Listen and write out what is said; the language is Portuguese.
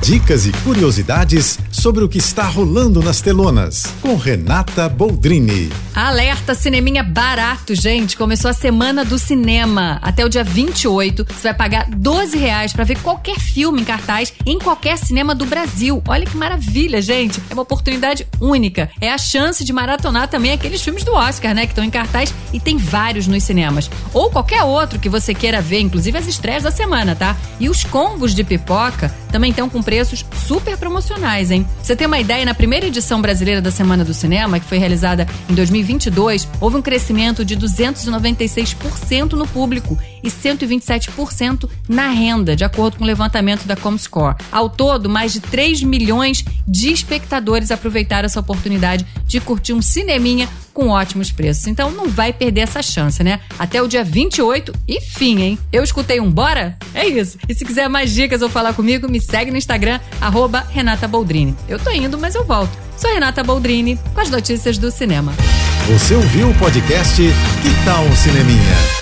Dicas e curiosidades sobre o que está rolando nas telonas, com Renata Boldrini. Alerta Cineminha barato, gente. Começou a semana do cinema. Até o dia 28, você vai pagar 12 reais pra ver qualquer filme em cartaz em qualquer cinema do Brasil. Olha que maravilha, gente. É uma oportunidade única. É a chance de maratonar também aqueles filmes do Oscar, né? Que estão em cartaz e tem vários nos cinemas. Ou qualquer outro que você queira ver, inclusive as estreias da semana, tá? E os combos de pipoca também estão com preços super promocionais, hein? Você tem uma ideia, na primeira edição brasileira da Semana do Cinema, que foi realizada em 2022, houve um crescimento de 296% no público e 127% na renda, de acordo com o levantamento da Comscore. Ao todo, mais de 3 milhões de espectadores aproveitaram essa oportunidade de curtir um cineminha com ótimos preços. Então não vai perder essa chance, né? Até o dia 28 e fim, hein? Eu escutei um bora? É isso. E se quiser mais dicas ou falar comigo, me segue no Instagram, arroba Renata Boldrini. Eu tô indo, mas eu volto. Sou Renata Boldrini, com as notícias do cinema. Você ouviu o podcast Que Tal um Cineminha?